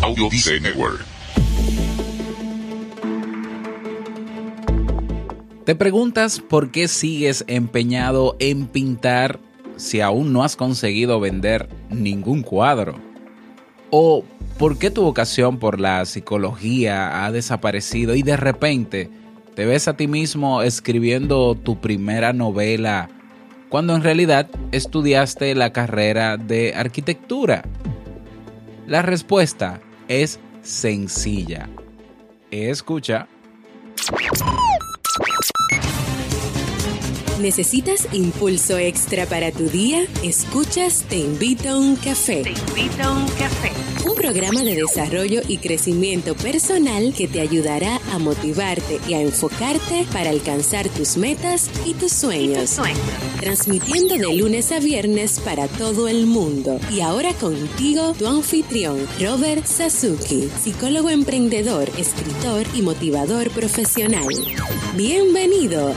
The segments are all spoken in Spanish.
Audio Network. ¿Te preguntas por qué sigues empeñado en pintar si aún no has conseguido vender ningún cuadro? ¿O por qué tu vocación por la psicología ha desaparecido y de repente te ves a ti mismo escribiendo tu primera novela cuando en realidad estudiaste la carrera de arquitectura? La respuesta es sencilla. Escucha. ¿Necesitas impulso extra para tu día? Escuchas Te invito a un café. Te invito a un café. Un programa de desarrollo y crecimiento personal que te ayudará a motivarte y a enfocarte para alcanzar tus metas y tus sueños. Transmitiendo de lunes a viernes para todo el mundo. Y ahora contigo, tu anfitrión, Robert Sasuki, psicólogo emprendedor, escritor y motivador profesional. Bienvenido.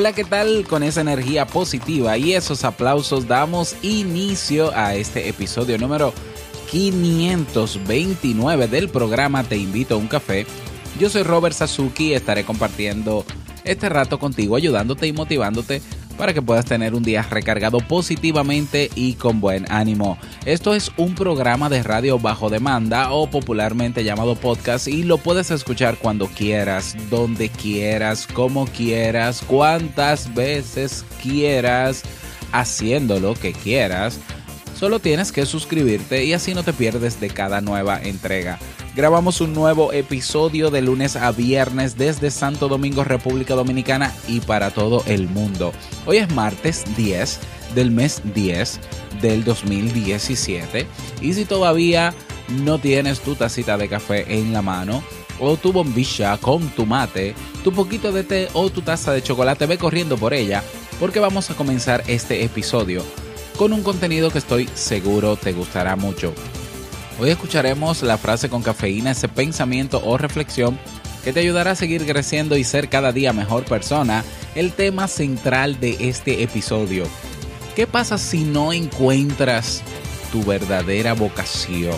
Hola, ¿qué tal? Con esa energía positiva y esos aplausos damos inicio a este episodio número 529 del programa Te invito a un café. Yo soy Robert Sasuki y estaré compartiendo este rato contigo, ayudándote y motivándote para que puedas tener un día recargado positivamente y con buen ánimo. Esto es un programa de radio bajo demanda o popularmente llamado podcast y lo puedes escuchar cuando quieras, donde quieras, como quieras, cuantas veces quieras, haciendo lo que quieras. Solo tienes que suscribirte y así no te pierdes de cada nueva entrega. Grabamos un nuevo episodio de lunes a viernes desde Santo Domingo, República Dominicana y para todo el mundo. Hoy es martes 10 del mes 10 del 2017 y si todavía no tienes tu tacita de café en la mano, o tu bombilla con tu mate, tu poquito de té o tu taza de chocolate, ve corriendo por ella porque vamos a comenzar este episodio con un contenido que estoy seguro te gustará mucho. Hoy escucharemos la frase con cafeína, ese pensamiento o reflexión que te ayudará a seguir creciendo y ser cada día mejor persona, el tema central de este episodio. ¿Qué pasa si no encuentras tu verdadera vocación?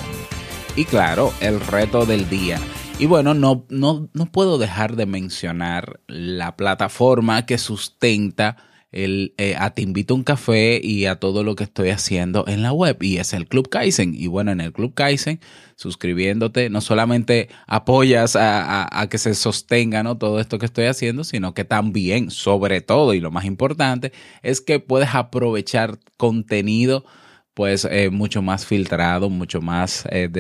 Y claro, el reto del día. Y bueno, no, no, no puedo dejar de mencionar la plataforma que sustenta el, eh, a Te invito a un café y a todo lo que estoy haciendo en la web y es el Club Kaizen. Y bueno, en el Club Kaizen, suscribiéndote, no solamente apoyas a, que se sostenga ¿no? todo esto que estoy haciendo, sino que también, sobre todo y lo más importante, es que puedes aprovechar contenido pues eh, mucho más filtrado, mucho más eh,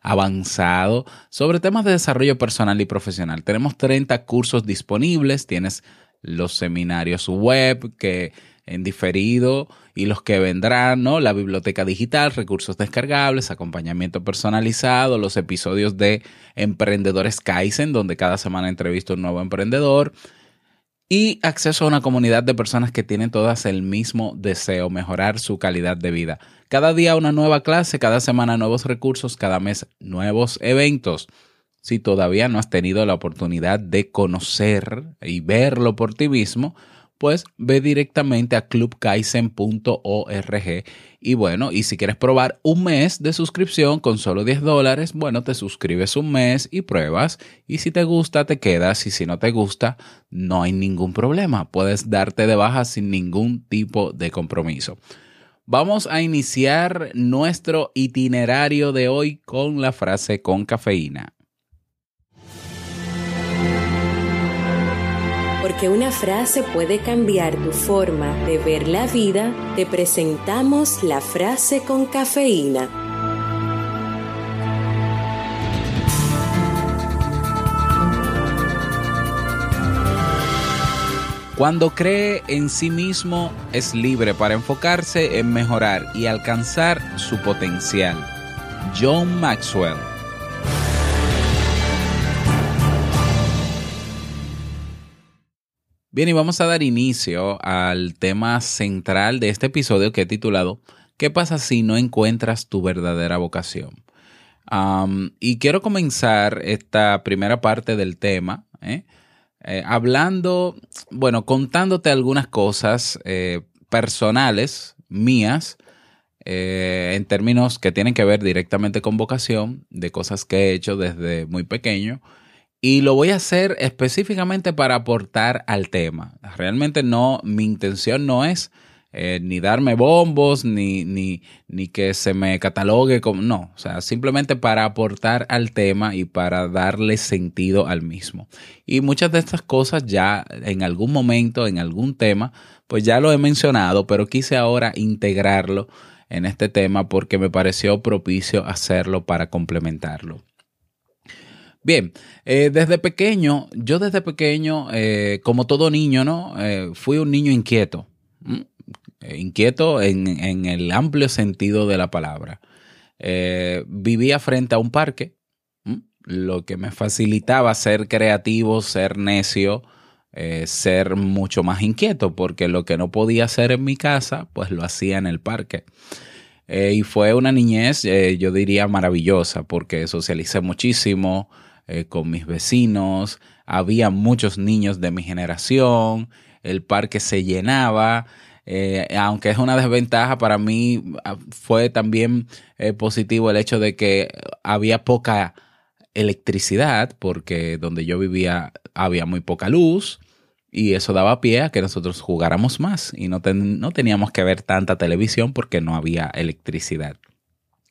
avanzado sobre temas de desarrollo personal y profesional. Tenemos 30 cursos disponibles, tienes los seminarios web que en diferido y los que vendrán, ¿no? La biblioteca digital, recursos descargables, acompañamiento personalizado, los episodios de Emprendedores Kaizen, donde cada semana entrevisto un nuevo emprendedor y acceso a una comunidad de personas que tienen todas el mismo deseo, mejorar su calidad de vida. Cada día una nueva clase, cada semana nuevos recursos, cada mes nuevos eventos si todavía no has tenido la oportunidad de conocer y verlo por ti mismo, pues ve directamente a clubkaisen.org y bueno, y si quieres probar un mes de suscripción con solo 10 dólares, bueno, te suscribes un mes y pruebas y si te gusta te quedas y si no te gusta no hay ningún problema, puedes darte de baja sin ningún tipo de compromiso. Vamos a iniciar nuestro itinerario de hoy con la frase con cafeína. Porque una frase puede cambiar tu forma de ver la vida, te presentamos la frase con cafeína. Cuando cree en sí mismo, es libre para enfocarse en mejorar y alcanzar su potencial. John Maxwell Bien, y vamos a dar inicio al tema central de este episodio que he titulado ¿Qué pasa si no encuentras tu verdadera vocación? y quiero comenzar esta primera parte del tema ¿eh? Eh, hablando, bueno, contándote algunas cosas eh, personales mías en términos que tienen que ver directamente con vocación, de cosas que he hecho desde muy pequeño y lo voy a hacer específicamente para aportar al tema. Realmente no, mi intención no es eh, ni darme bombos, ni, ni, ni, que se me catalogue como... No, o sea, simplemente para aportar al tema y para darle sentido al mismo. Y muchas de estas cosas ya en algún momento, en algún tema, pues ya lo he mencionado, pero quise ahora integrarlo en este tema porque me pareció propicio hacerlo para complementarlo. Bien, eh, desde pequeño, yo desde pequeño, eh, como todo niño, ¿no? Eh, fui un niño inquieto. inquieto en, el amplio sentido de la palabra. vivía frente a un parque, lo que me facilitaba ser creativo, ser necio, ser mucho más inquieto, porque lo que no podía hacer en mi casa, pues lo hacía en el parque. y fue una niñez, yo diría, maravillosa, porque socialicé muchísimo, eh, con mis vecinos, había muchos niños de mi generación, el parque se llenaba. Eh, aunque es una desventaja para mí, ah, fue también eh, positivo el hecho de que había poca electricidad, porque donde yo vivía había muy poca luz y eso daba pie a que nosotros jugáramos más y no, no teníamos que ver tanta televisión porque no había electricidad.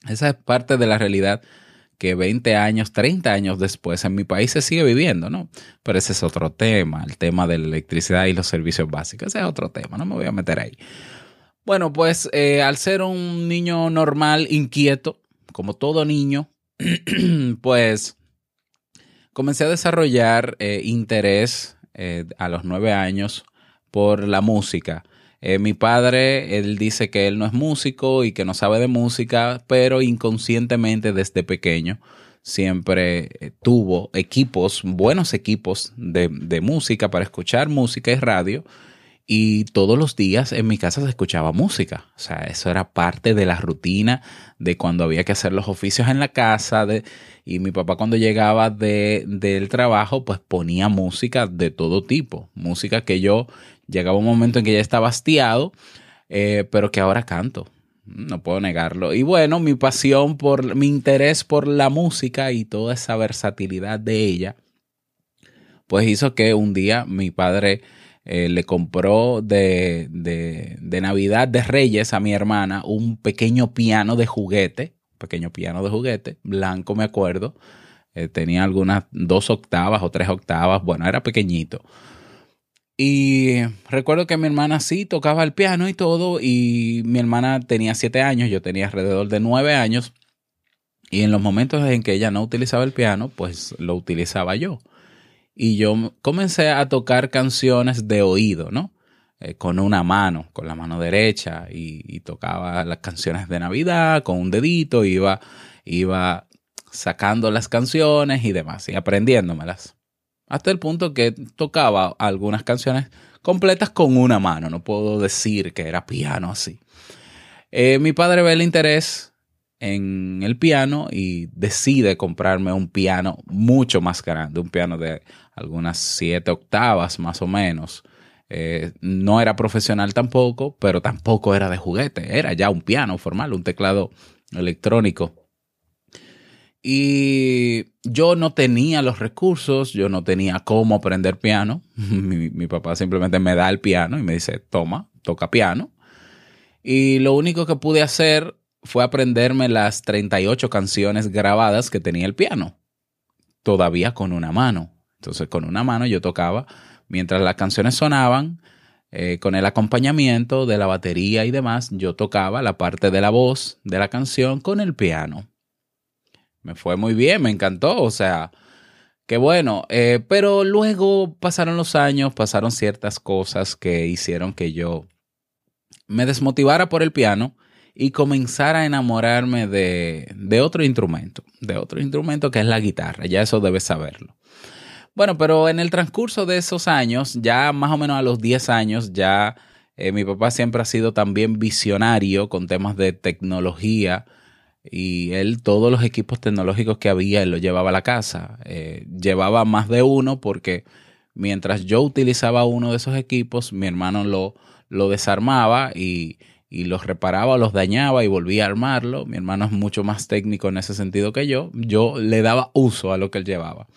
Esa es parte de la realidad que 20 años, 30 años después en mi país se sigue viviendo, ¿no? Pero ese es otro tema, el tema de la electricidad y los servicios básicos, ese es otro tema, no me voy a meter ahí. Bueno, pues eh, al ser un niño normal, inquieto, como todo niño, pues comencé a desarrollar eh, interés eh, a los nueve años por la música. Eh, mi padre, él dice que él no es músico y que no sabe de música, pero inconscientemente desde pequeño siempre eh, tuvo equipos, buenos equipos de, de música para escuchar música y radio y todos los días en mi casa se escuchaba música. O sea, eso era parte de la rutina de cuando había que hacer los oficios en la casa. De, y mi papá cuando llegaba de, del trabajo, pues ponía música de todo tipo. Música que yo llegaba un momento en que ya estaba hastiado, eh, pero que ahora canto. No puedo negarlo. Y bueno, mi pasión por, mi interés por la música y toda esa versatilidad de ella, pues hizo que un día mi padre eh, le compró de, de, de, Navidad de Reyes a mi hermana un pequeño piano de juguete, pequeño piano de juguete, blanco me acuerdo. Eh, tenía algunas dos octavas o tres octavas, bueno, era pequeñito. Y recuerdo que mi hermana sí tocaba el piano y todo, y mi hermana tenía siete años, yo tenía alrededor de nueve años, y en los momentos en que ella no utilizaba el piano, pues lo utilizaba yo. Y yo comencé a tocar canciones de oído, ¿no? Eh, con una mano, con la mano derecha, y, tocaba las canciones de Navidad con un dedito, iba, iba sacando las canciones y demás, y aprendiéndomelas hasta el punto que tocaba algunas canciones completas con una mano. No puedo decir que era piano así. Eh, mi padre ve el interés en el piano y decide comprarme un piano mucho más grande, un piano de algunas siete octavas más o menos. Eh, no era profesional tampoco, pero tampoco era de juguete, era ya un piano formal, un teclado electrónico y yo no tenía los recursos, yo no tenía cómo aprender piano. mi, papá simplemente me da el piano y me dice, toma, toca piano. Y lo único que pude hacer fue aprenderme las 38 canciones grabadas que tenía el piano, todavía con una mano. Entonces con una mano yo tocaba mientras las canciones sonaban, eh, con el acompañamiento de la batería y demás, yo tocaba la parte de la voz de la canción con el piano me fue muy bien, me encantó, o sea, qué bueno. Eh, pero luego pasaron los años, pasaron ciertas cosas que hicieron que yo me desmotivara por el piano y comenzara a enamorarme de, de otro instrumento, de otro instrumento que es la guitarra, ya eso debes saberlo. Bueno, pero en el transcurso de esos años, ya más o menos a los 10 años, ya eh, mi papá siempre ha sido también visionario con temas de tecnología y él todos los equipos tecnológicos que había, él los llevaba a la casa. Eh, llevaba más de uno porque mientras yo utilizaba uno de esos equipos, mi hermano lo, lo desarmaba y, y los reparaba, los dañaba y volvía a armarlo. Mi hermano es mucho más técnico en ese sentido que yo. Yo le daba uso a lo que él llevaba.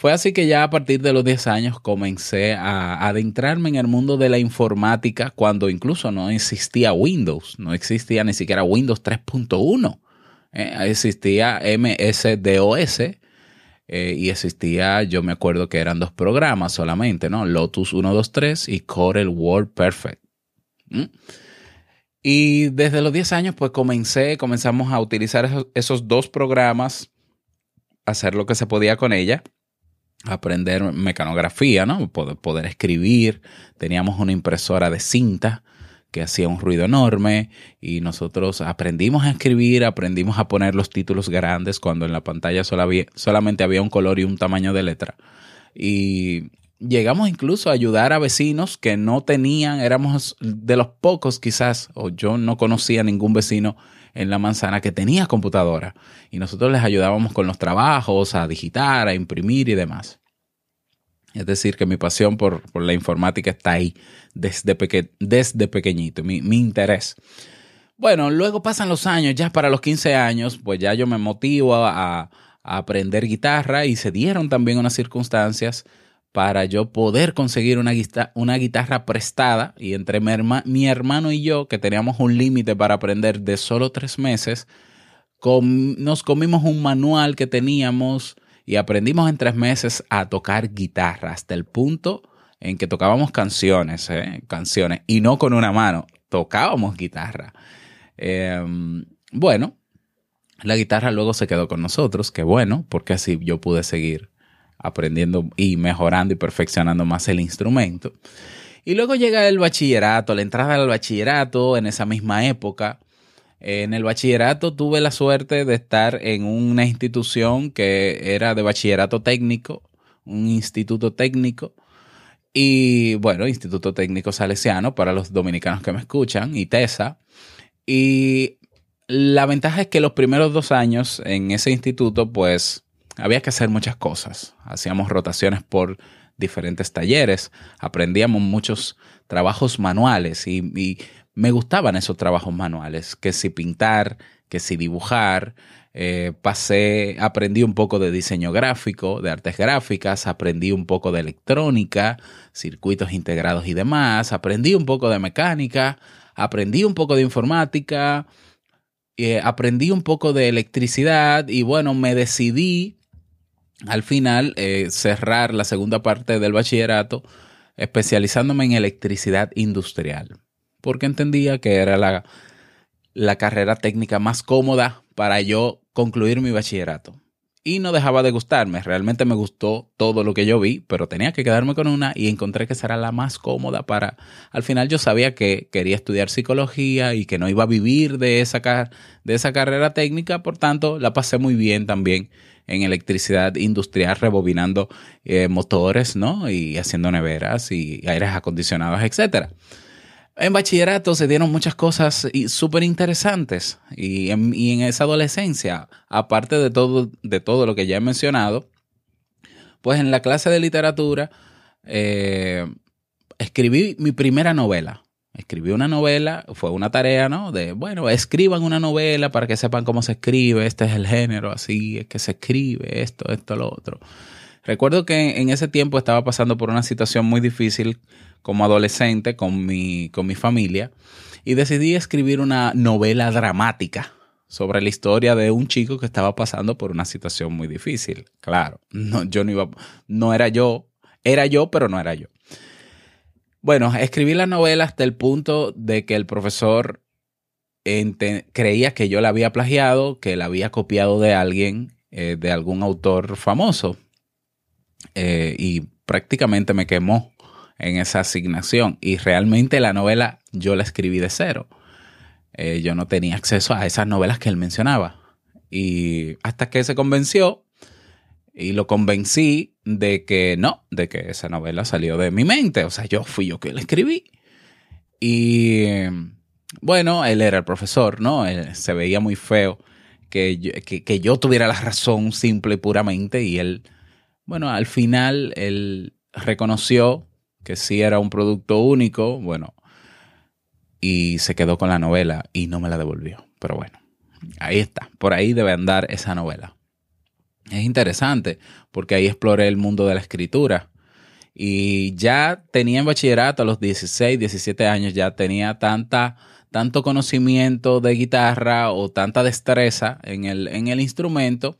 Fue así que ya a partir de los 10 años comencé a adentrarme en el mundo de la informática cuando incluso no existía Windows, no existía ni siquiera Windows 3.1, eh, existía MS-DOS eh, y existía, yo me acuerdo que eran dos programas solamente, ¿no? Lotus 123 y Corel Word Perfect. Y desde los 10 años pues comencé, comenzamos a utilizar esos, esos dos programas, hacer lo que se podía con ella aprender mecanografía, ¿no? Poder, poder, escribir. Teníamos una impresora de cinta que hacía un ruido enorme y nosotros aprendimos a escribir, aprendimos a poner los títulos grandes cuando en la pantalla solamente había un color y un tamaño de letra. Y llegamos incluso a ayudar a vecinos que no tenían, éramos de los pocos quizás, o yo no conocía ningún vecino en la manzana que tenía computadora y nosotros les ayudábamos con los trabajos, a digitar, a imprimir y demás. Es decir, que mi pasión por, la informática está ahí desde, desde pequeñito, mi, interés. Bueno, luego pasan los años, ya para los 15 años, pues ya yo me motivo a, a aprender guitarra y se dieron también unas circunstancias para yo poder conseguir una, guitarra, una guitarra prestada y entre mi, hermano y yo, que teníamos un límite para aprender de solo tres meses, nos comimos un manual que teníamos y aprendimos en tres meses a tocar guitarra hasta el punto en que tocábamos canciones, ¿eh? canciones, y no con una mano, tocábamos guitarra. Em, bueno, la guitarra luego se quedó con nosotros, que bueno, porque así yo pude seguir aprendiendo y mejorando y perfeccionando más el instrumento. Y luego llega el bachillerato, la entrada al bachillerato en esa misma época. En el bachillerato tuve la suerte de estar en una institución que era de bachillerato técnico, un instituto técnico. Y bueno, Instituto Técnico Salesiano para los dominicanos que me escuchan, y TESA. Y la ventaja es que los primeros dos años en ese instituto, pues había que hacer muchas cosas. Hacíamos rotaciones por diferentes talleres, aprendíamos muchos trabajos manuales y, me gustaban esos trabajos manuales, que si pintar, que si dibujar, eh, pasé, aprendí un poco de diseño gráfico, de artes gráficas, aprendí un poco de electrónica, circuitos integrados y demás, aprendí un poco de mecánica, aprendí un poco de informática, eh, aprendí un poco de electricidad y bueno, me decidí al final eh, cerrar la segunda parte del bachillerato especializándome en electricidad industrial, porque entendía que era la, la carrera técnica más cómoda para yo concluir mi bachillerato. Y no dejaba de gustarme, realmente me gustó todo lo que yo vi, pero tenía que quedarme con una y encontré que será la más cómoda para... Al final yo sabía que quería estudiar psicología y que no iba a vivir de esa, de esa carrera técnica, por tanto la pasé muy bien también en electricidad industrial, rebobinando eh, motores, ¿no? Y haciendo neveras y aires acondicionados, etcétera. En bachillerato se dieron muchas cosas súper interesantes y en, esa adolescencia, aparte de todo, de todo lo que ya he mencionado, pues en la clase de literatura eh, escribí mi primera novela. Escribí una novela, fue una tarea, ¿no? De, bueno, escriban una novela para que sepan cómo se escribe, este es el género, así es que se escribe, esto, esto, lo otro. Recuerdo que en ese tiempo estaba pasando por una situación muy difícil como adolescente con mi, con mi familia y decidí escribir una novela dramática sobre la historia de un chico que estaba pasando por una situación muy difícil. Claro, no, yo no iba, no era yo, era yo, pero no era yo. Bueno, escribí la novela hasta el punto de que el profesor creía que yo la había plagiado, que la había copiado de alguien, eh, de algún autor famoso. Eh, y prácticamente me quemó en esa asignación. Y realmente la novela yo la escribí de cero. Eh, yo no tenía acceso a esas novelas que él mencionaba. Y hasta que se convenció Y lo convencí de que no, de que esa novela salió de mi mente. O sea, yo fui yo que la escribí. Y bueno, él era el profesor, ¿no? se veía muy feo que yo, que, yo tuviera la razón simple y puramente. Y él, bueno, al final él reconoció que sí era un producto único, bueno, y se quedó con la novela y no me la devolvió. Pero bueno, ahí está, por ahí debe andar esa novela. Es interesante porque ahí exploré el mundo de la escritura y ya tenía en bachillerato a los 16, 17 años, ya tenía tanta, tanto conocimiento de guitarra o tanta destreza en el, en el instrumento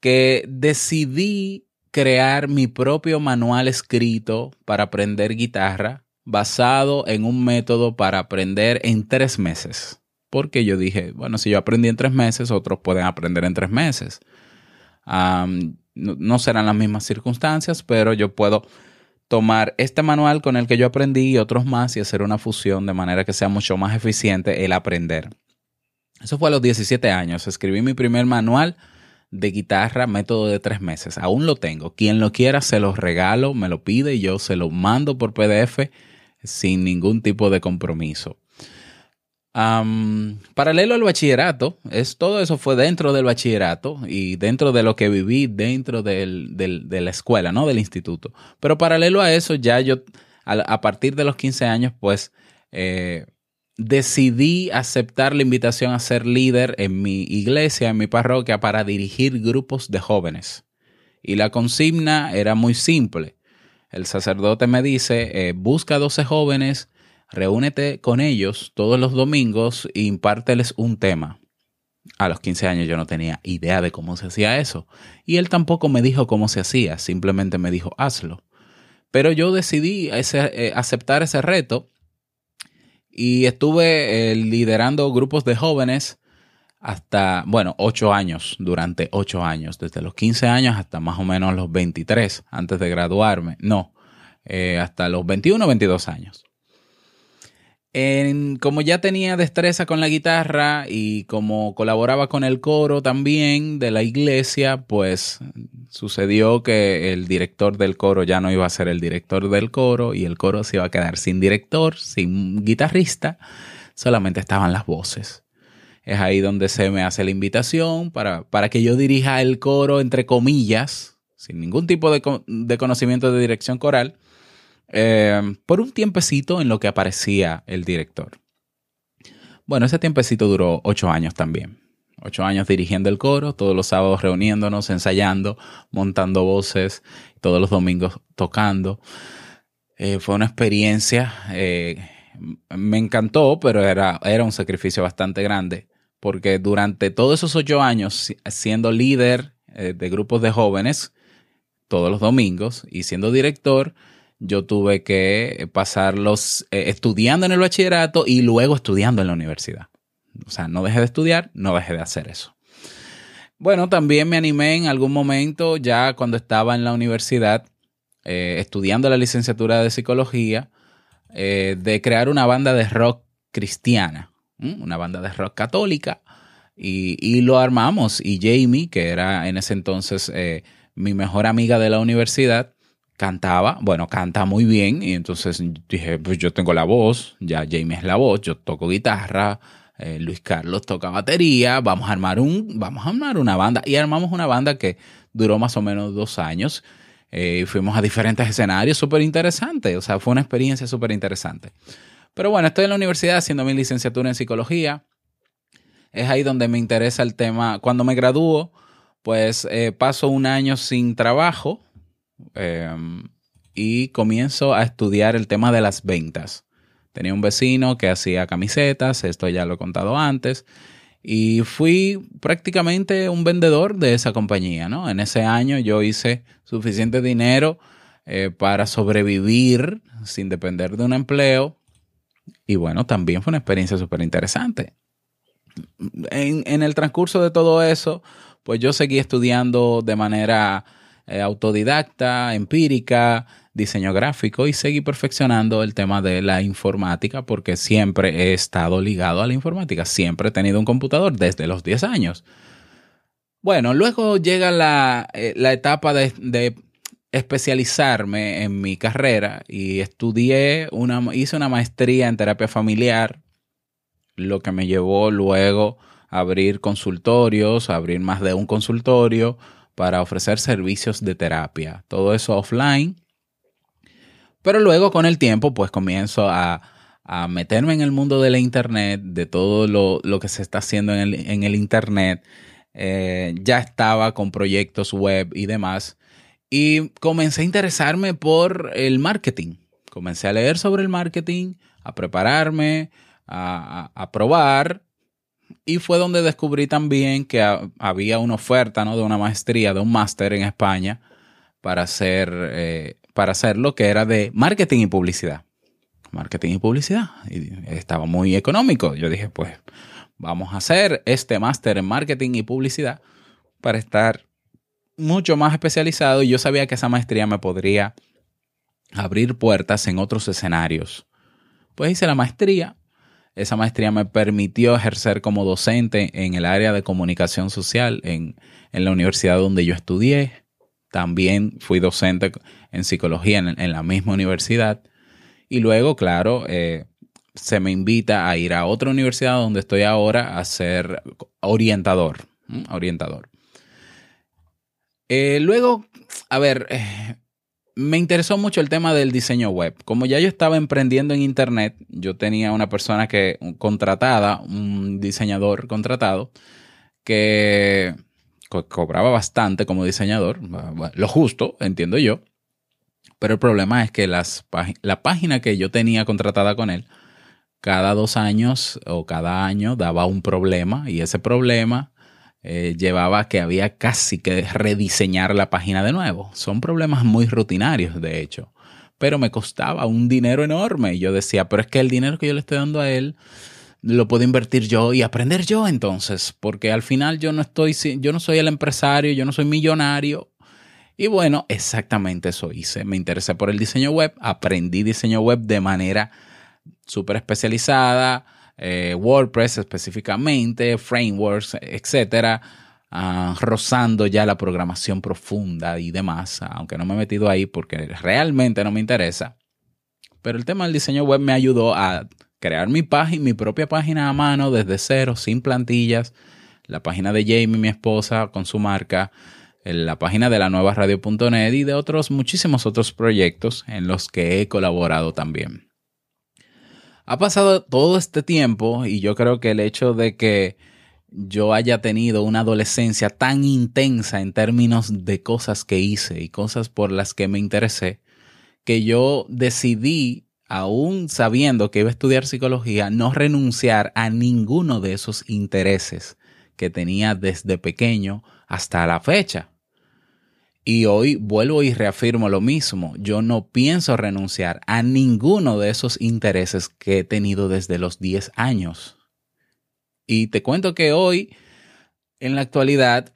que decidí crear mi propio manual escrito para aprender guitarra basado en un método para aprender en tres meses. Porque yo dije, bueno, si yo aprendí en tres meses, otros pueden aprender en tres meses. no, serán las mismas circunstancias, pero yo puedo tomar este manual con el que yo aprendí y otros más y hacer una fusión de manera que sea mucho más eficiente el aprender. Eso fue a los 17 años. Escribí mi primer manual de guitarra, método de tres meses. Aún lo tengo. Quien lo quiera, se lo regalo, me lo pide y yo se lo mando por PDF sin ningún tipo de compromiso. paralelo al bachillerato, es, todo eso fue dentro del bachillerato y dentro de lo que viví dentro del, de la escuela, ¿no? Del instituto. Pero paralelo a eso, ya yo, a, partir de los 15 años, pues eh, decidí aceptar la invitación a ser líder en mi iglesia, en mi parroquia, para dirigir grupos de jóvenes. Y la consigna era muy simple el sacerdote me dice, eh, busca 12 jóvenes, reúnete con ellos todos los domingos e impárteles un tema. A los 15 años yo no tenía idea de cómo se hacía eso. Y él tampoco me dijo cómo se hacía, simplemente me dijo, hazlo. Pero yo decidí eh, aceptar ese reto y estuve eh, liderando grupos de jóvenes hasta, bueno, ocho años, durante ocho años, desde los 15 años hasta más o menos los 23, antes de graduarme, no, eh, hasta los 21 o 22 años. Como ya tenía destreza con la guitarra y como colaboraba con el coro también de la iglesia, pues sucedió que el director del coro ya no iba a ser el director del coro y el coro se iba a quedar sin director, sin guitarrista, solamente estaban las voces. Es ahí donde se me hace la invitación para, para que yo dirija el coro, entre comillas, sin ningún tipo de, conocimiento de dirección coral, eh, por un tiempecito en lo que aparecía el director. Bueno, ese tiempecito duró ocho años también. Ocho años dirigiendo el coro, todos los sábados reuniéndonos, ensayando, montando voces, todos los domingos tocando. Eh, fue una experiencia, eh, me encantó, pero era, era un sacrificio bastante grande porque durante todos esos ocho años, siendo líder eh, de grupos de jóvenes todos los domingos y siendo director, yo tuve que pasarlos eh, estudiando en el bachillerato y luego estudiando en la universidad. O sea, no dejé de estudiar, no dejé de hacer eso. Bueno, también me animé en algún momento, ya cuando estaba en la universidad, eh, estudiando la licenciatura de psicología, de crear una banda de rock cristiana una banda de rock católica, y, lo armamos. Y Jamie, que era en ese entonces eh, mi mejor amiga de la universidad, cantaba, bueno, canta muy bien, y entonces dije, pues yo tengo la voz, ya Jamie es la voz, yo toco guitarra, eh, Luis Carlos toca batería, vamos a armar un, vamos a armar una banda, y armamos una banda que duró más o menos dos años, eh, fuimos a diferentes escenarios, súper interesante, o sea, fue una experiencia súper interesante. Pero bueno, estoy en la universidad haciendo mi licenciatura en psicología. Es ahí donde me interesa el tema. Cuando me gradúo, pues eh, paso un año sin trabajo em, y comienzo a estudiar el tema de las ventas. Tenía un vecino que hacía camisetas, esto ya lo he contado antes, y fui prácticamente un vendedor de esa compañía, ¿no? En ese año yo hice suficiente dinero eh, para sobrevivir sin depender de un empleo y bueno, también fue una experiencia súper interesante. En, el transcurso de todo eso, pues yo seguí estudiando de manera eh, autodidacta, empírica, diseño gráfico y seguí perfeccionando el tema de la informática porque siempre he estado ligado a la informática, siempre he tenido un computador desde los 10 años. Bueno, luego llega la, eh, etapa de, de, especializarme en mi carrera y estudié, una, hice una maestría en terapia familiar, lo que me llevó luego a abrir consultorios, a abrir más de un consultorio para ofrecer servicios de terapia. Todo eso offline. Pero luego con el tiempo pues comienzo a, a meterme en el mundo de la internet, de todo lo, lo que se está haciendo en el, en el internet. Eh, ya estaba con proyectos web y demás y comencé a interesarme por el marketing. Comencé a leer sobre el marketing, a prepararme, a, probar. Y fue donde descubrí también que había una oferta ¿no? de una maestría, de un máster en España para hacer, eh, para hacer lo que era de marketing y publicidad. Marketing y publicidad. Y estaba muy económico. Yo dije, pues vamos a hacer este máster en marketing y publicidad para estar mucho más especializado y yo sabía que esa maestría me podría abrir puertas en otros escenarios. Pues hice la maestría. Esa maestría me permitió ejercer como docente en el área de comunicación social en, la universidad donde yo estudié. También fui docente en psicología en, la misma universidad. Y luego, claro, eh, se me invita a ir a otra universidad donde estoy ahora a ser orientador. Orientador. Eh, luego, a ver, eh, me interesó mucho el tema del diseño web. Como ya yo estaba emprendiendo en Internet, yo tenía una persona que contratada, un diseñador contratado, que cobraba bastante como diseñador, lo justo, entiendo yo. Pero el problema es que las la página que yo tenía contratada con él, cada dos años o cada año daba un problema y ese problema eh, llevaba que había casi que rediseñar la página de nuevo. Son problemas muy rutinarios, de hecho. Pero me costaba un dinero enorme. Y yo decía, pero es que el dinero que yo le estoy dando a él lo puedo invertir yo y aprender yo entonces, porque al final yo no estoy, yo no soy el empresario, yo no soy millonario. Y bueno, exactamente eso hice. Me interesé por el diseño web, aprendí diseño web de manera súper especializada eh, WordPress específicamente, frameworks, etcétera, ah, rozando ya la programación profunda y demás, aunque no me he metido ahí porque realmente no me interesa. Pero el tema del diseño web me ayudó a crear mi página, mi propia página a mano desde cero, sin plantillas, la página de Jamie, mi esposa, con su marca, la página de la nueva radio.net y de otros muchísimos otros proyectos en los que he colaborado también. Ha pasado todo este tiempo y yo creo que el hecho de que yo haya tenido una adolescencia tan intensa en términos de cosas que hice y cosas por las que me interesé, que yo decidí, aún sabiendo que iba a estudiar psicología, no renunciar a ninguno de esos intereses que tenía desde pequeño hasta la fecha. Y hoy vuelvo y reafirmo lo mismo. Yo no pienso renunciar a ninguno de esos intereses que he tenido desde los 10 años. Y te cuento que hoy, en la actualidad,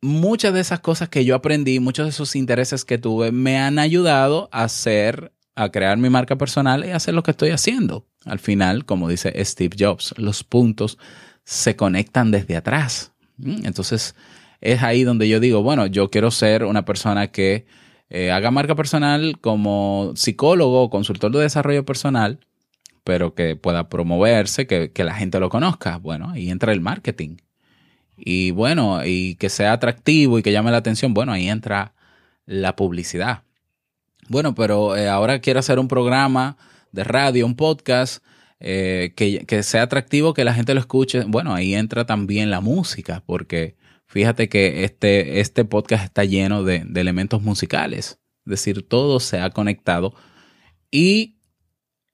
muchas de esas cosas que yo aprendí, muchos de esos intereses que tuve, me han ayudado a hacer, a crear mi marca personal y a hacer lo que estoy haciendo. Al final, como dice Steve Jobs, los puntos se conectan desde atrás. Entonces, es ahí donde yo digo, bueno, yo quiero ser una persona que eh, haga marca personal como psicólogo o consultor de desarrollo personal, pero que pueda promoverse, que, que la gente lo conozca. Bueno, ahí entra el marketing. Y bueno, y que sea atractivo y que llame la atención, bueno, ahí entra la publicidad. Bueno, pero eh, ahora quiero hacer un programa de radio, un podcast, eh, que, que, sea atractivo, que la gente lo escuche. Bueno, ahí entra también la música, porque Fíjate que este, este podcast está lleno de, elementos musicales, es decir, todo se ha conectado. Y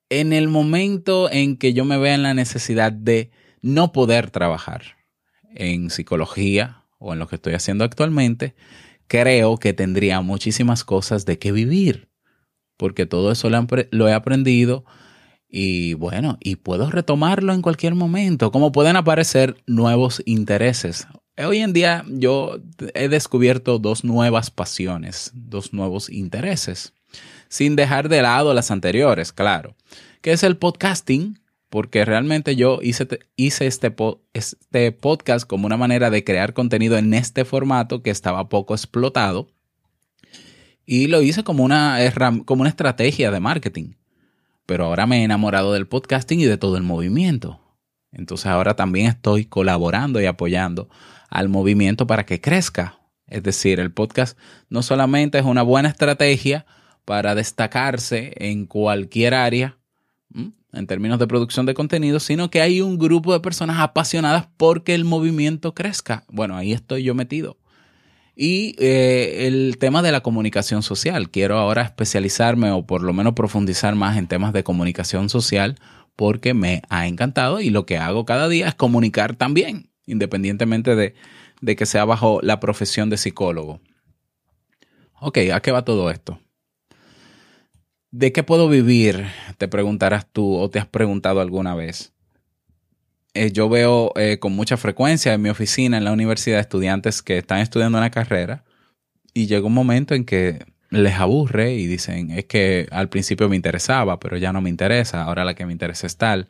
en el momento en que yo me vea en la necesidad de no poder trabajar en psicología o en lo que estoy haciendo actualmente, creo que tendría muchísimas cosas de qué vivir, porque todo eso lo he aprendido y bueno, y puedo retomarlo en cualquier momento, como pueden aparecer nuevos intereses Hoy en día yo he descubierto dos nuevas pasiones, dos nuevos intereses, sin dejar de lado las anteriores, claro, que es el podcasting porque realmente yo hice, este, este podcast como una manera de crear contenido en este formato que estaba poco explotado y lo hice como una estrategia de marketing. Pero ahora me he enamorado del podcasting y de todo el movimiento. Entonces ahora también estoy colaborando y apoyando al movimiento para que crezca. Es decir, el podcast no solamente es una buena estrategia para destacarse en cualquier área, en términos de producción de contenido, sino que hay un grupo de personas apasionadas porque el movimiento crezca. Bueno, ahí estoy yo metido. Y eh, el tema de la comunicación social. Quiero ahora especializarme o por lo menos profundizar más en temas de comunicación social porque me ha encantado y lo que hago cada día es comunicar también, independientemente de, de que sea bajo la profesión de psicólogo. Ok, ¿a qué va todo esto? ¿De qué puedo vivir? Te preguntarás tú o te has preguntado alguna vez. Eh, yo veo eh, con mucha frecuencia en mi oficina, en la universidad, estudiantes que están estudiando una carrera y llega un momento en que les aburre y dicen, es que al principio me interesaba, pero ya no me interesa, ahora la que me interesa es tal.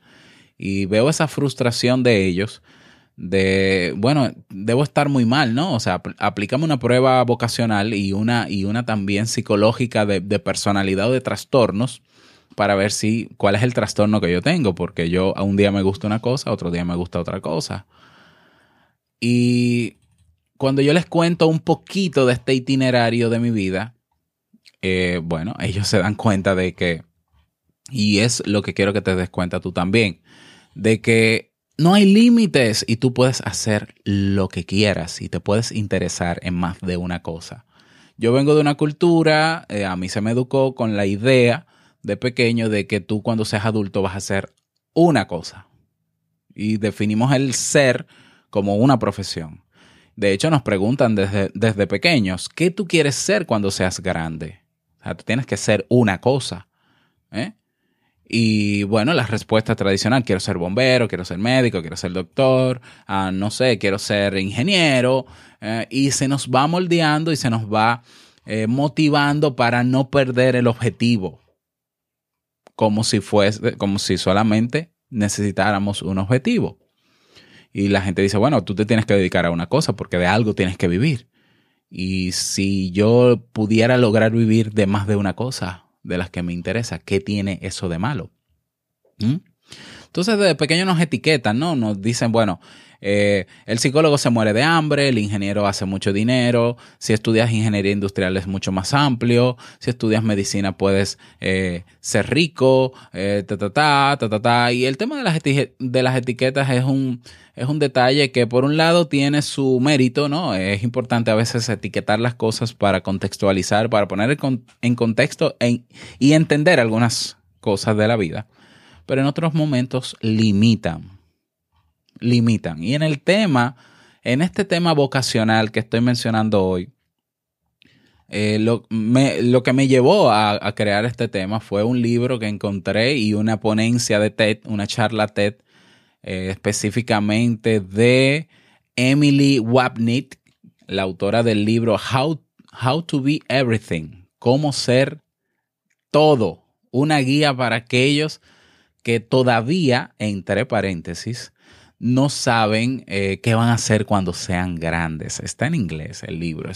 Y veo esa frustración de ellos de, bueno, debo estar muy mal, ¿no? O sea, aplícame una prueba vocacional y una, y una también psicológica de, de, personalidad o de trastornos para ver si, cuál es el trastorno que yo tengo, porque yo a un día me gusta una cosa, otro día me gusta otra cosa. Y cuando yo les cuento un poquito de este itinerario de mi vida, eh, bueno, ellos se dan cuenta de que, y es lo que quiero que te des cuenta tú también, de que no hay límites y tú puedes hacer lo que quieras y te puedes interesar en más de una cosa. Yo vengo de una cultura, eh, a mí se me educó con la idea de pequeño de que tú cuando seas adulto vas a hacer una cosa. Y definimos el ser como una profesión. De hecho, nos preguntan desde, desde pequeños, ¿qué tú quieres ser cuando seas grande? O sea, tú tienes que ser una cosa. ¿eh? Y bueno, la respuesta tradicional, quiero ser bombero, quiero ser médico, quiero ser doctor, ah, no sé, quiero ser ingeniero, eh, y se nos va moldeando y se nos va eh, motivando para no perder el objetivo, como si fuese, como si solamente necesitáramos un objetivo. Y la gente dice, bueno, tú te tienes que dedicar a una cosa porque de algo tienes que vivir. Y si yo pudiera lograr vivir de más de una cosa, de las que me interesa. ¿Qué tiene eso de malo? ¿Mm? Entonces, desde pequeño nos etiquetan, ¿no? Nos dicen, bueno, eh, el psicólogo se muere de hambre, el ingeniero hace mucho dinero, si estudias ingeniería industrial es mucho más amplio, si estudias medicina puedes eh, ser rico, eh, ta, ta, ta, ta, ta, ta. Y el tema de las, de las etiquetas es un, es un detalle que por un lado tiene su mérito, ¿no? Es importante a veces etiquetar las cosas para contextualizar, para poner en contexto y entender algunas cosas de la vida, pero en otros momentos limitan limitan. Y en el tema, en este tema vocacional que estoy mencionando hoy, eh, lo, que me llevó a, crear este tema fue un libro que encontré y una ponencia de TED, una charla TED eh, específicamente de Emily Wapnick, la autora del libro How, How to Be Everything, cómo ser todo, una guía para aquellos que todavía, entre paréntesis, no saben eh, qué van a hacer cuando sean grandes. Está en inglés el libro.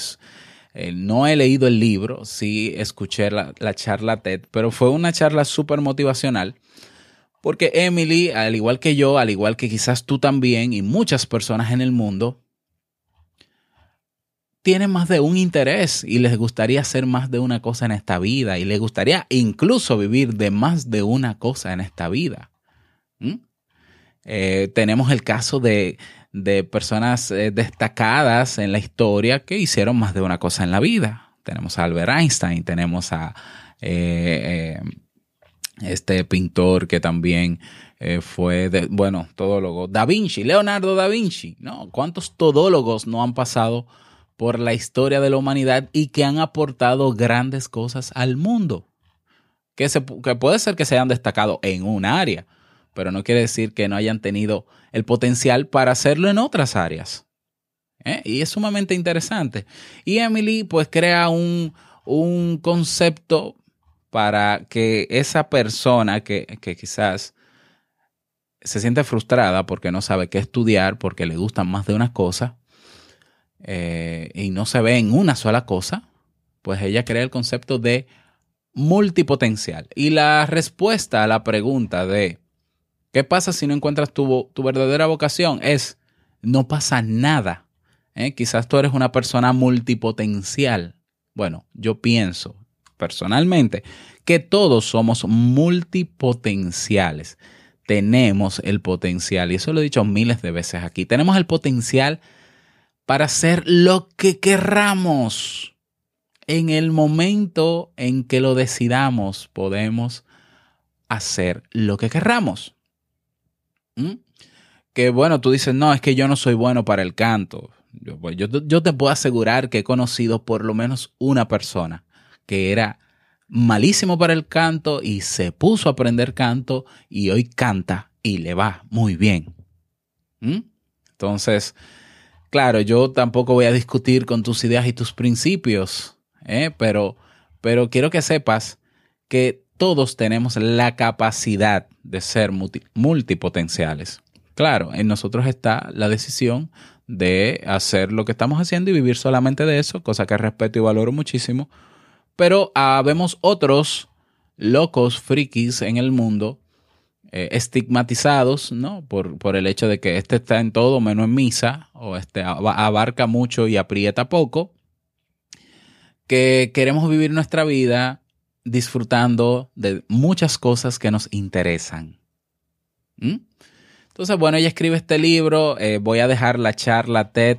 Eh, no he leído el libro, sí escuché la, la charla TED, pero fue una charla súper motivacional. Porque Emily, al igual que yo, al igual que quizás tú también y muchas personas en el mundo, tienen más de un interés y les gustaría hacer más de una cosa en esta vida y les gustaría incluso vivir de más de una cosa en esta vida. ¿Mm? Eh, tenemos el caso de, personas eh, destacadas en la historia que hicieron más de una cosa en la vida. Tenemos a Albert Einstein, tenemos a eh, este pintor que también fue, de, bueno, todólogo, Da Vinci, Leonardo da Vinci, ¿no? ¿Cuántos todólogos no han pasado por la historia de la humanidad y que han aportado grandes cosas al mundo? Que, se, que puede ser que se hayan destacado en un área, pero no quiere decir que no hayan tenido el potencial para hacerlo en otras áreas. ¿eh? Y es sumamente interesante. Y Emily pues crea un, concepto para que esa persona que, quizás se siente frustrada porque no sabe qué estudiar, porque le gustan más de una cosa eh, y no se ve en una sola cosa, pues ella crea el concepto de multipotencial. Y la respuesta a la pregunta de ¿qué pasa si no encuentras tu, tu verdadera vocación? es no pasa nada. ¿eh? Quizás tú eres una persona multipotencial. Bueno, yo pienso personalmente que todos somos multipotenciales. Tenemos el potencial, y eso lo he dicho miles de veces aquí, tenemos el potencial para hacer lo que querramos. En el momento en que lo decidamos, podemos hacer lo que querramos. ¿Mm? Que bueno, tú dices, no, es que yo no soy bueno para el canto. Yo, pues, yo te puedo asegurar que he conocido por lo menos una persona que era malísimo para el canto y se puso a aprender canto y hoy canta y le va muy bien. ¿Mm? Entonces, claro, yo tampoco voy a discutir con tus ideas y tus principios, ¿eh? pero, pero quiero que sepas que todos tenemos la capacidad de ser multipotenciales. Claro, en nosotros está la decisión de hacer lo que estamos haciendo y vivir solamente de eso, cosa que respeto y valoro muchísimo. Pero ah, vemos otros locos, frikis en el mundo, eh, estigmatizados, ¿no? Por, por, el hecho de que este está en todo menos en misa, o este abarca mucho y aprieta poco, que queremos vivir nuestra vida disfrutando de muchas cosas que nos interesan. ¿Mm? Entonces, bueno, ella escribe este libro, eh, voy a dejar la charla TED,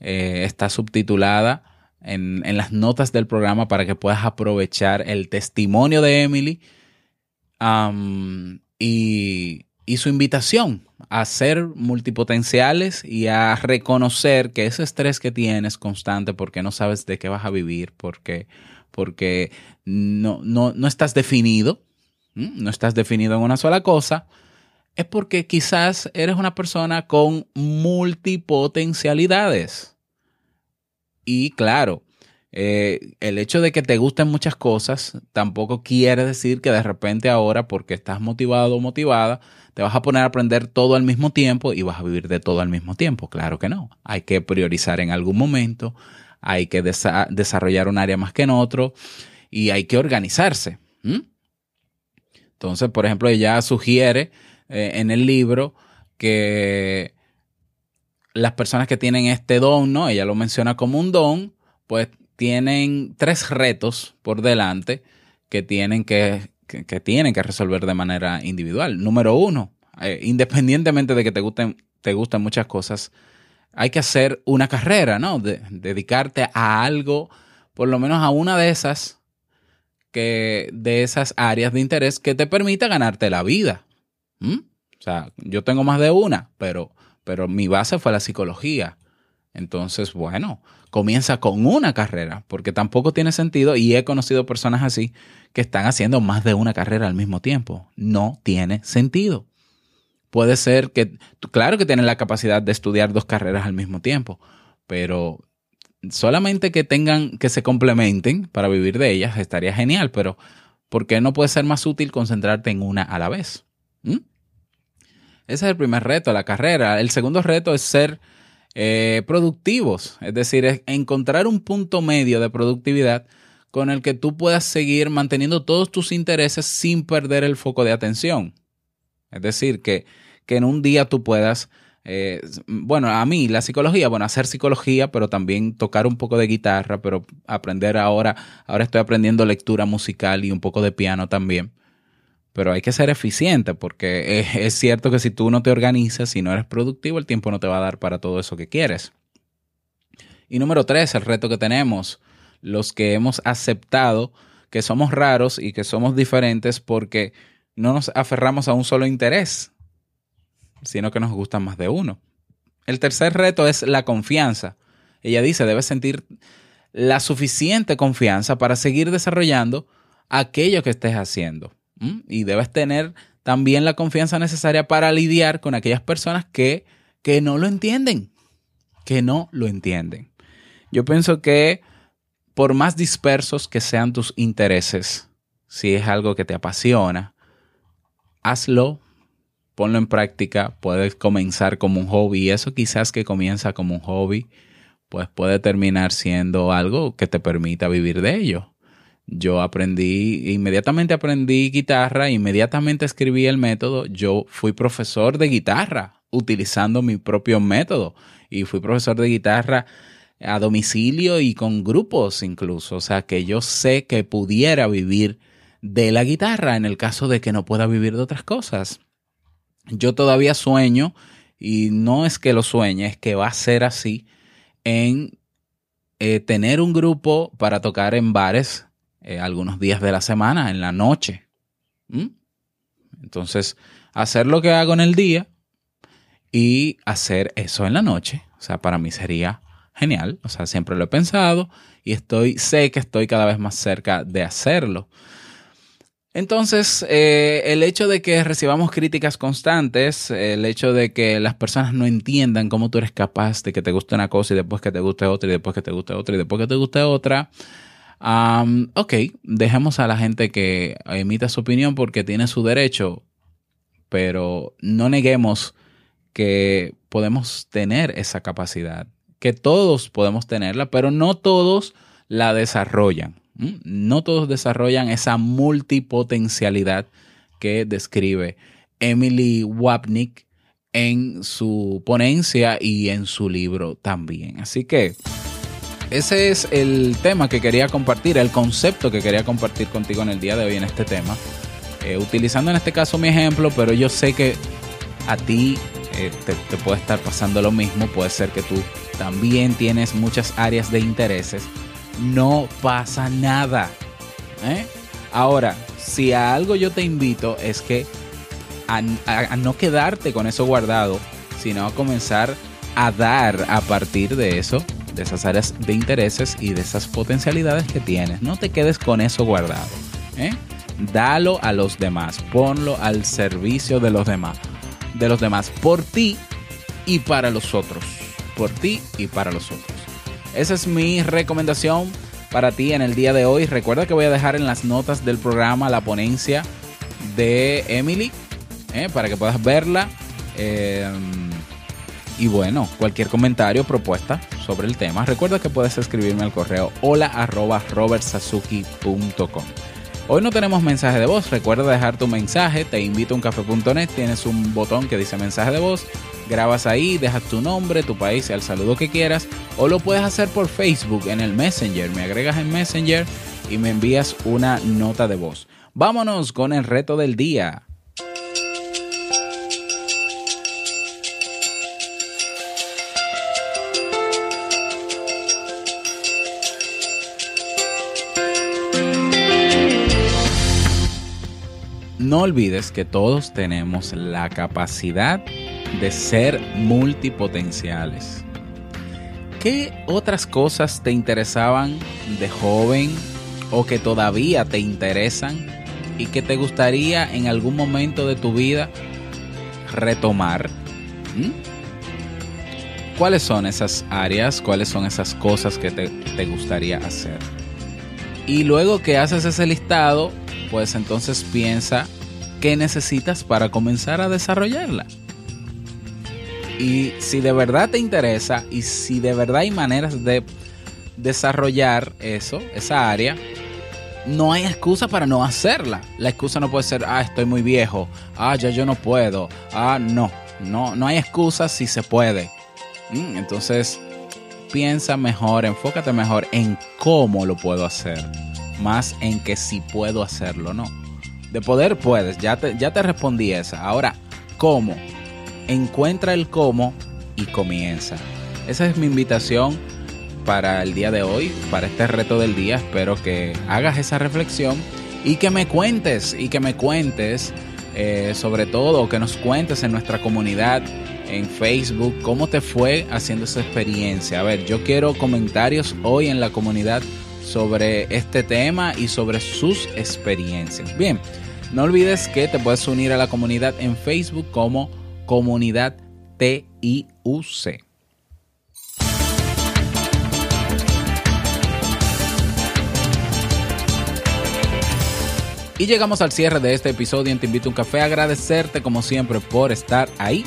eh, está subtitulada en, las notas del programa para que puedas aprovechar el testimonio de Emily y, y su invitación a ser multipotenciales y a reconocer que ese estrés que tienes constante porque no sabes de qué vas a vivir, porque, porque no, no, no estás definido, no estás definido en una sola cosa, es porque quizás eres una persona con multipotencialidades. Y claro, eh, el hecho de que te gusten muchas cosas tampoco quiere decir que de repente ahora, porque estás motivado o motivada, te vas a poner a aprender todo al mismo tiempo y vas a vivir de todo al mismo tiempo. Claro que no. Hay que priorizar en algún momento, hay que desarrollar un área más que en otro y hay que organizarse. Entonces, por ejemplo, ella sugiere eh, en el libro que las personas que tienen este don, ¿no? Ella lo menciona como un don, pues tienen tres retos por delante que tienen que, que, tienen que resolver de manera individual. Número uno, eh, independientemente de que te gusten, te gusten muchas cosas, hay que hacer una carrera, ¿no? De, dedicarte a algo, por lo menos a una de esas, que, de esas áreas de interés que te permita ganarte la vida. O sea, yo tengo más de una, pero, pero mi base fue la psicología. Entonces, bueno, comienza con una carrera, porque tampoco tiene sentido, y he conocido personas así que están haciendo más de una carrera al mismo tiempo. No tiene sentido. Puede ser que, claro que tienen la capacidad de estudiar dos carreras al mismo tiempo, pero solamente que tengan, que se complementen para vivir de ellas estaría genial, pero ¿por qué no puede ser más útil concentrarte en una a la vez? ¿Mm? Ese es el primer reto, la carrera. El segundo reto es ser eh, productivos, es decir, es encontrar un punto medio de productividad con el que tú puedas seguir manteniendo todos tus intereses sin perder el foco de atención. Es decir, que, que en un día tú puedas, eh, bueno, a mí la psicología, bueno, hacer psicología, pero también tocar un poco de guitarra, pero aprender ahora, ahora estoy aprendiendo lectura musical y un poco de piano también pero hay que ser eficiente porque es, cierto que si tú no te organizas, si no eres productivo, el tiempo no te va a dar para todo eso que quieres. Y número tres, el reto que tenemos, los que hemos aceptado que somos raros y que somos diferentes porque no nos aferramos a un solo interés, sino que nos gustan más de uno. El tercer reto es la confianza. Ella dice, debes sentir la suficiente confianza para seguir desarrollando aquello que estés haciendo. Y debes tener también la confianza necesaria para lidiar con aquellas personas que, que no lo entienden, que no lo entienden. Yo pienso que por más dispersos que sean tus intereses, si es algo que te apasiona, hazlo ponlo en práctica, puedes comenzar como un hobby y eso quizás que comienza como un hobby, pues puede terminar siendo algo que te permita vivir de ello. Yo aprendí, inmediatamente aprendí guitarra, inmediatamente escribí el método, yo fui profesor de guitarra utilizando mi propio método y fui profesor de guitarra a domicilio y con grupos incluso, o sea que yo sé que pudiera vivir de la guitarra en el caso de que no pueda vivir de otras cosas. Yo todavía sueño, y no es que lo sueñe, es que va a ser así, en eh, tener un grupo para tocar en bares eh, algunos días de la semana, en la noche. Entonces, hacer lo que hago en el día y hacer eso en la noche. O sea, para mí sería genial. O sea, siempre lo he pensado y estoy, sé que estoy cada vez más cerca de hacerlo. Entonces, eh, el hecho de que recibamos críticas constantes, el hecho de que las personas no entiendan cómo tú eres capaz de que te guste una cosa y después que te guste otra y después que te guste otra y después que te guste otra, ok, dejemos a la gente que emita su opinión porque tiene su derecho, pero no neguemos que podemos tener esa capacidad, que todos podemos tenerla, pero no todos la desarrollan. No todos desarrollan esa multipotencialidad que describe Emily Wapnick en su ponencia y en su libro también. Así que ese es el tema que quería compartir, el concepto que quería compartir contigo en el día de hoy en este tema. Eh, utilizando en este caso mi ejemplo, pero yo sé que a ti eh, te, te, puede estar pasando lo mismo. Puede ser que tú también tienes muchas áreas de intereses no pasa nada. ¿eh? Ahora, si a algo yo te invito es que a, no quedarte con eso guardado, sino a comenzar a dar a partir de eso, de esas áreas de intereses y de esas potencialidades que tienes. No te quedes con eso guardado. ¿eh? Dalo a los demás, ponlo al servicio de los demás, de los demás, por ti y para los otros, por ti y para los otros. Esa es mi recomendación para ti en el día de hoy. Recuerda que voy a dejar en las notas del programa la ponencia de Emily eh, para que puedas verla. Eh, y bueno, cualquier comentario, propuesta sobre el tema, recuerda que puedes escribirme al correo hola arroba robertsazuki.com. Hoy no tenemos mensaje de voz, recuerda dejar tu mensaje, te invito a un café.net, tienes un botón que dice mensaje de voz grabas ahí, dejas tu nombre, tu país el saludo que quieras, o lo puedes hacer por Facebook en el Messenger. Me agregas en Messenger y me envías una nota de voz. Vámonos con el reto del día. No olvides que todos tenemos la capacidad de ser multipotenciales. ¿Qué otras cosas te interesaban de joven o que todavía te interesan y que te gustaría en algún momento de tu vida retomar? ¿Mm? ¿Cuáles son esas áreas? ¿Cuáles son esas cosas que te, te gustaría hacer? Y luego que haces ese listado, pues entonces piensa qué necesitas para comenzar a desarrollarla. Y si de verdad te interesa y si de verdad hay maneras de desarrollar eso, esa área, no hay excusa para no hacerla. La excusa no puede ser, ah, estoy muy viejo, ah, ya yo no puedo, ah, no, no, no hay excusa si se puede. Mm, entonces, piensa mejor, enfócate mejor en cómo lo puedo hacer, más en que si puedo hacerlo no. De poder puedes, ya te, ya te respondí esa. Ahora, ¿cómo? Encuentra el cómo y comienza. Esa es mi invitación para el día de hoy, para este reto del día. Espero que hagas esa reflexión y que me cuentes, y que me cuentes, eh, sobre todo, que nos cuentes en nuestra comunidad, en Facebook, cómo te fue haciendo esa experiencia. A ver, yo quiero comentarios hoy en la comunidad sobre este tema y sobre sus experiencias. Bien, no olvides que te puedes unir a la comunidad en Facebook como comunidad TIUC. Y llegamos al cierre de este episodio Te Invito a un Café. Agradecerte como siempre por estar ahí,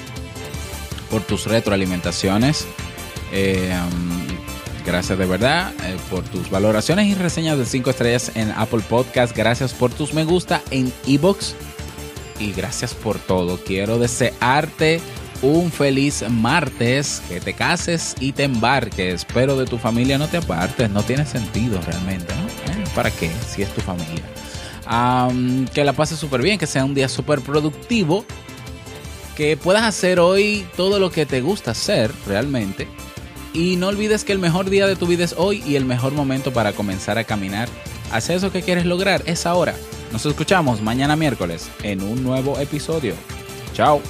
por tus retroalimentaciones. Eh, um, gracias de verdad eh, por tus valoraciones y reseñas de 5 estrellas en Apple Podcast. Gracias por tus me gusta en Ebox. Y gracias por todo. Quiero desearte un feliz martes, que te cases y te embarques, pero de tu familia no te apartes, no tiene sentido realmente. ¿Eh? ¿Para qué? Si es tu familia. que la pases súper bien, que sea un día súper productivo, que puedas hacer hoy todo lo que te gusta hacer realmente. Y no olvides que el mejor día de tu vida es hoy y el mejor momento para comenzar a caminar hacia eso que quieres lograr es ahora. Nos escuchamos mañana miércoles en un nuevo episodio. Chao.